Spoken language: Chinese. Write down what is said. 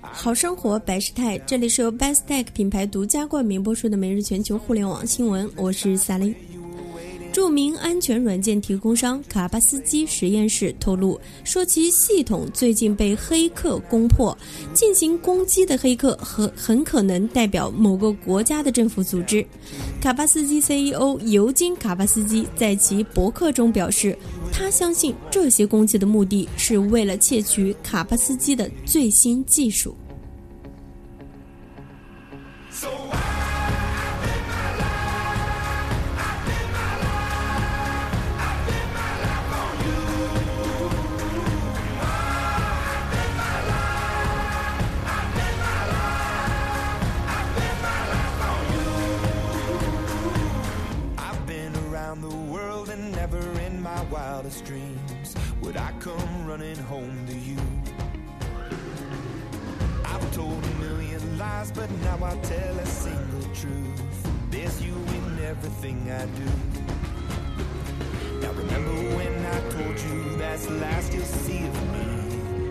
好生活百事泰，这里是由 Bestech 品牌独家冠名播出的每日全球互联网新闻，我是萨琳。著名安全软件提供商卡巴斯基实验室透露，说其系统最近被黑客攻破。进行攻击的黑客很很可能代表某个国家的政府组织。卡巴斯基 CEO 尤金·卡巴斯基在其博客中表示，他相信这些攻击的目的是为了窃取卡巴斯基的最新技术。Wildest dreams would I come running home to you. I've told a million lies, but now I tell a single truth. There's you in everything I do. Now remember when I told you that's the last you'll see of me.